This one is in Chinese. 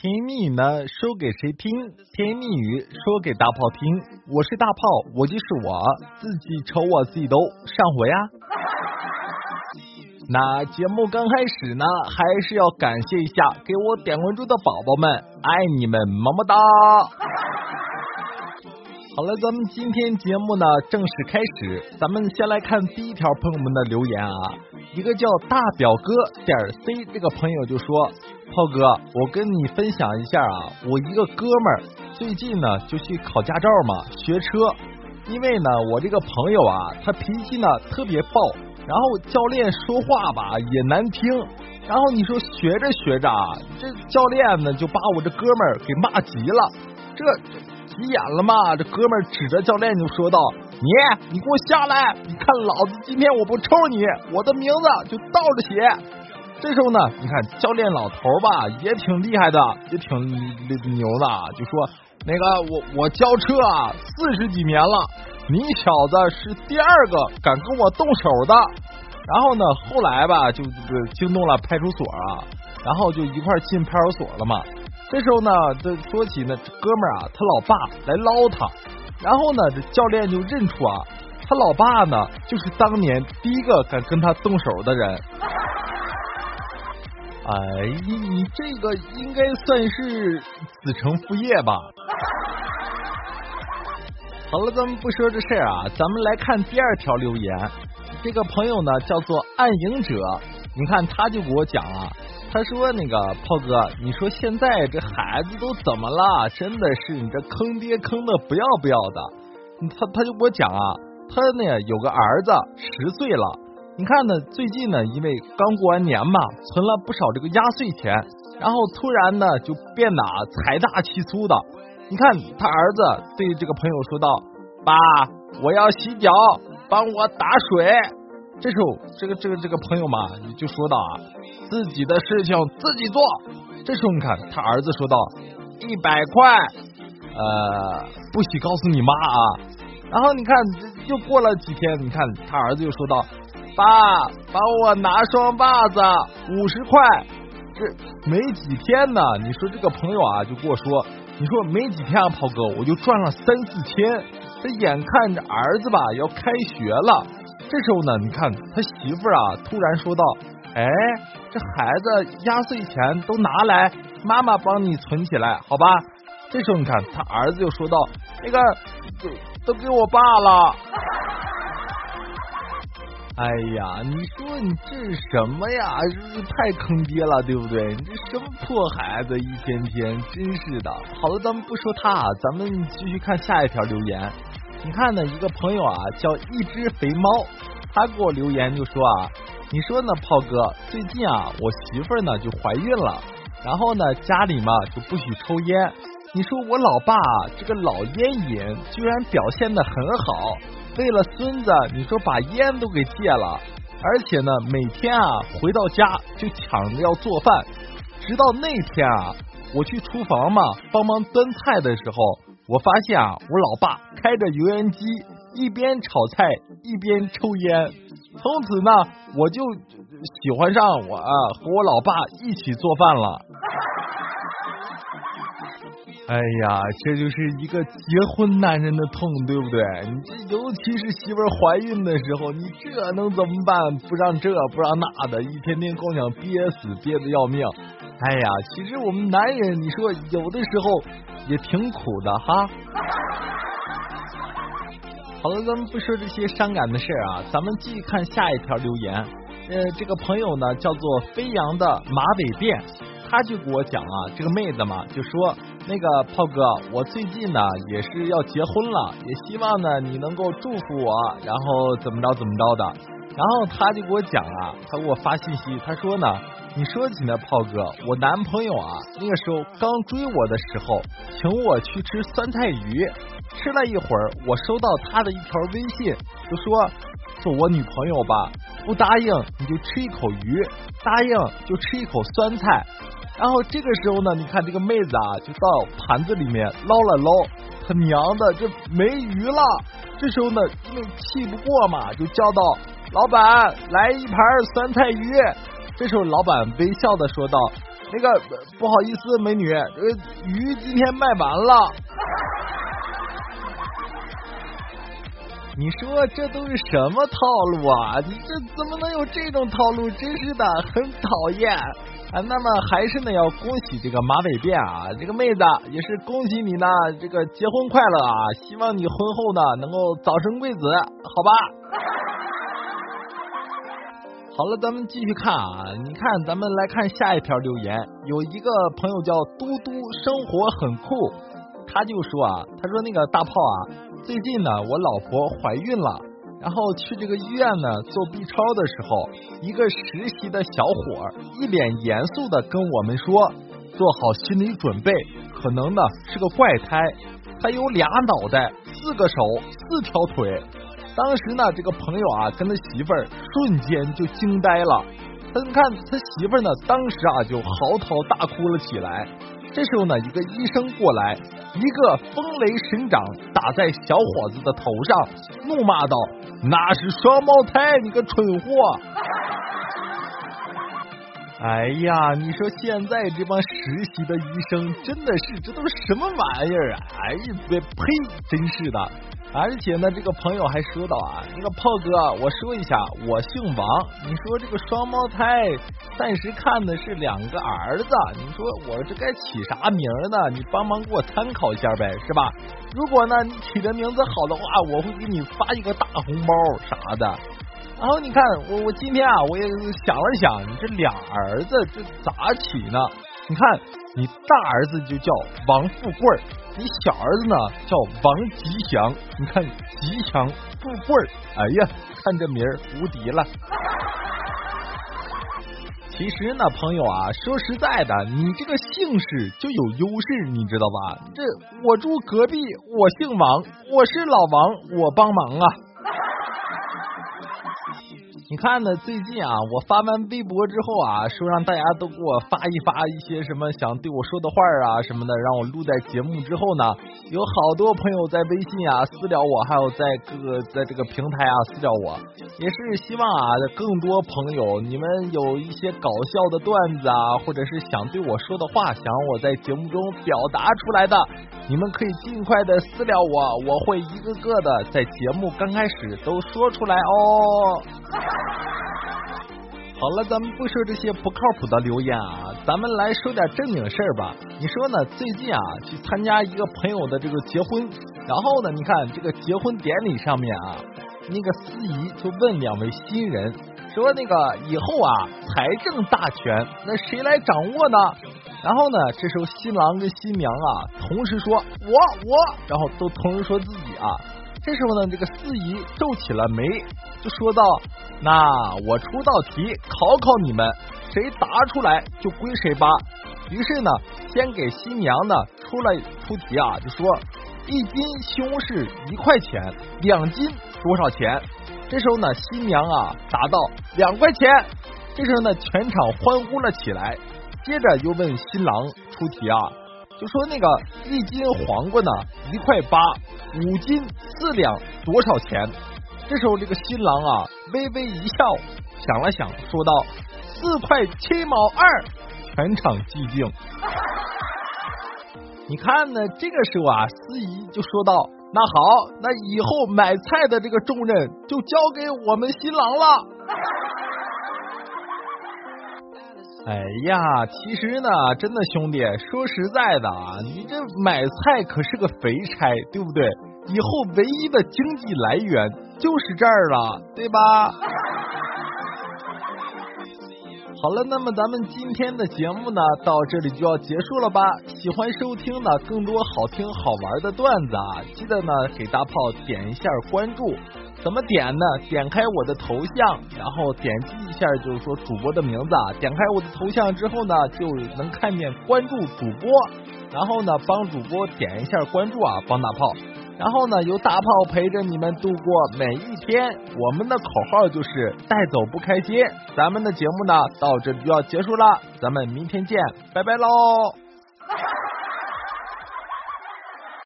甜言蜜语呢，说给谁听？甜言蜜语说给大炮听。我是大炮，我就是我，自己瞅我自己都上火呀。那节目刚开始呢，还是要感谢一下给我点关注的宝宝们，爱你们，么么哒。好了，咱们今天节目呢正式开始，咱们先来看第一条朋友们的留言啊，一个叫大表哥点 C 这个朋友就说，炮哥，我跟你分享一下啊，我一个哥们儿最近呢就去考驾照嘛，学车，因为呢我这个朋友啊，他脾气呢特别暴，然后教练说话吧也难听，然后你说学着学着，啊这教练呢就把我这哥们儿给骂急了，这。急眼了嘛？这哥们指着教练就说道：“你，你给我下来！你看老子今天我不抽你，我的名字就倒着写。”这时候呢，你看教练老头吧，也挺厉害的，也挺牛的，就说：“那个我我教车啊四十几年了，你小子是第二个敢跟我动手的。”然后呢，后来吧，就这个惊动了派出所啊，然后就一块进派出所了嘛。这时候呢，这说起呢，哥们儿啊，他老爸来捞他，然后呢，这教练就认出啊，他老爸呢，就是当年第一个敢跟他动手的人。哎，你这个应该算是子承父业吧？好了，咱们不说这事儿啊，咱们来看第二条留言。这个朋友呢，叫做暗影者，你看他就给我讲啊。他说：“那个炮哥，你说现在这孩子都怎么了？真的是你这坑爹坑的不要不要的。他他就给我讲啊，他呢有个儿子十岁了，你看呢最近呢因为刚过完年嘛，存了不少这个压岁钱，然后突然呢就变得财大气粗的。你看他儿子对这个朋友说道：‘爸，我要洗脚，帮我打水。’这时候这个这个这个朋友嘛就说道啊。”自己的事情自己做。这时候你看，他儿子说道：“一百块，呃，不许告诉你妈啊。”然后你看，又过了几天，你看他儿子又说道：“爸，帮我拿双袜子，五十块。”这没几天呢，你说这个朋友啊，就跟我说：“你说没几天啊，炮哥，我就赚了三四千。”这眼看着儿子吧要开学了，这时候呢，你看他媳妇啊，突然说道：“哎。”这孩子压岁钱都拿来，妈妈帮你存起来，好吧？这时候你看，他儿子就说道：“那个都都给我爸了。” 哎呀，你说你这是什么呀？这太坑爹了，对不对？你这什么破孩子，一天天真是的。好了，咱们不说他，咱们继续看下一条留言。你看呢，一个朋友啊，叫一只肥猫，他给我留言就说啊。你说呢，炮哥？最近啊，我媳妇呢就怀孕了，然后呢，家里嘛就不许抽烟。你说我老爸这个老烟瘾，居然表现的很好，为了孙子，你说把烟都给戒了，而且呢，每天啊回到家就抢着要做饭。直到那天啊，我去厨房嘛帮忙端菜的时候，我发现啊，我老爸开着油烟机，一边炒菜一边抽烟。从此呢，我就喜欢上我啊和我老爸一起做饭了。哎呀，这就是一个结婚男人的痛，对不对？你这尤其是媳妇怀孕的时候，你这能怎么办？不让这，不让那的，一天天光想憋死，憋的要命。哎呀，其实我们男人，你说有的时候也挺苦的哈。好了，咱们不说这些伤感的事儿啊，咱们继续看下一条留言。呃，这个朋友呢叫做飞扬的马尾辫，他就给我讲啊，这个妹子嘛就说，那个炮哥，我最近呢也是要结婚了，也希望呢你能够祝福我，然后怎么着怎么着的。然后他就给我讲啊，他给我发信息，他说呢，你说起那炮哥，我男朋友啊那个时候刚追我的时候，请我去吃酸菜鱼。吃了一会儿，我收到他的一条微信，就说做我女朋友吧，不答应你就吃一口鱼，答应就吃一口酸菜。然后这个时候呢，你看这个妹子啊，就到盘子里面捞了捞，他娘的这没鱼了。这时候呢，因为气不过嘛，就叫道：“老板，来一盘酸菜鱼。”这时候老板微笑的说道：“那个不好意思，美女，这个鱼今天卖完了。你说这都是什么套路啊？你这怎么能有这种套路？真是的，很讨厌啊！那么还是呢，要恭喜这个马尾辫啊，这个妹子也是恭喜你呢，这个结婚快乐啊！希望你婚后呢能够早生贵子，好吧？好了，咱们继续看啊，你看，咱们来看下一条留言，有一个朋友叫嘟嘟，生活很酷，他就说啊，他说那个大炮啊。最近呢，我老婆怀孕了，然后去这个医院呢做 B 超的时候，一个实习的小伙儿一脸严肃的跟我们说，做好心理准备，可能呢是个怪胎，他有俩脑袋，四个手，四条腿。当时呢，这个朋友啊跟他媳妇儿瞬间就惊呆了，他看他媳妇儿呢，当时啊就嚎啕大哭了起来。这时候呢，一个医生过来，一个风雷神掌打在小伙子的头上，怒骂道：“那是双胞胎，你个蠢货！”哎呀，你说现在这帮实习的医生真的是，这都什么玩意儿啊？哎呀，别呸，真是的。而且呢，这个朋友还说到啊，那个炮哥，我说一下，我姓王。你说这个双胞胎，暂时看的是两个儿子。你说我这该起啥名呢？你帮忙给我参考一下呗，是吧？如果呢你起的名字好的话，我会给你发一个大红包啥的。然后你看，我我今天啊，我也想了想，你这俩儿子这咋起呢？你看，你大儿子就叫王富贵你小儿子呢叫王吉祥，你看吉祥富贵哎呀，看这名儿无敌了。其实呢，朋友啊，说实在的，你这个姓氏就有优势，你知道吧？这我住隔壁，我姓王，我是老王，我帮忙啊。你看呢？最近啊，我发完微博之后啊，说让大家都给我发一发一些什么想对我说的话啊什么的，让我录在节目之后呢，有好多朋友在微信啊私聊我，还有在各个在这个平台啊私聊我，也是希望啊更多朋友你们有一些搞笑的段子啊，或者是想对我说的话，想让我在节目中表达出来的，你们可以尽快的私聊我，我会一个个的在节目刚开始都说出来哦。好了，咱们不说这些不靠谱的留言啊，咱们来说点正经事儿吧。你说呢？最近啊，去参加一个朋友的这个结婚，然后呢，你看这个结婚典礼上面啊，那个司仪就问两位新人说：“那个以后啊，财政大权那谁来掌握呢？”然后呢，这时候新郎跟新娘啊，同时说：“我我。”然后都同时说自己啊。这时候呢，这个司仪皱起了眉，就说道：“那我出道题考考你们，谁答出来就归谁吧。”于是呢，先给新娘呢出了出题啊，就说一斤西红柿一块钱，两斤多少钱？这时候呢，新娘啊答到两块钱。这时候呢，全场欢呼了起来。接着又问新郎出题啊。就说那个一斤黄瓜呢一块八，五斤四两多少钱？这时候这个新郎啊微微一笑，想了想说道四块七毛二。全场寂静。你看呢？这个时候啊，司仪就说道：“那好，那以后买菜的这个重任就交给我们新郎了。”哎呀，其实呢，真的兄弟，说实在的啊，你这买菜可是个肥差，对不对？以后唯一的经济来源就是这儿了，对吧？好了，那么咱们今天的节目呢，到这里就要结束了吧？喜欢收听的更多好听好玩的段子啊，记得呢给大炮点一下关注。怎么点呢？点开我的头像，然后点击一下，就是说主播的名字啊。点开我的头像之后呢，就能看见关注主播，然后呢帮主播点一下关注啊，帮大炮。然后呢由大炮陪着你们度过每一天。我们的口号就是带走不开心。咱们的节目呢到这里就要结束了，咱们明天见，拜拜喽。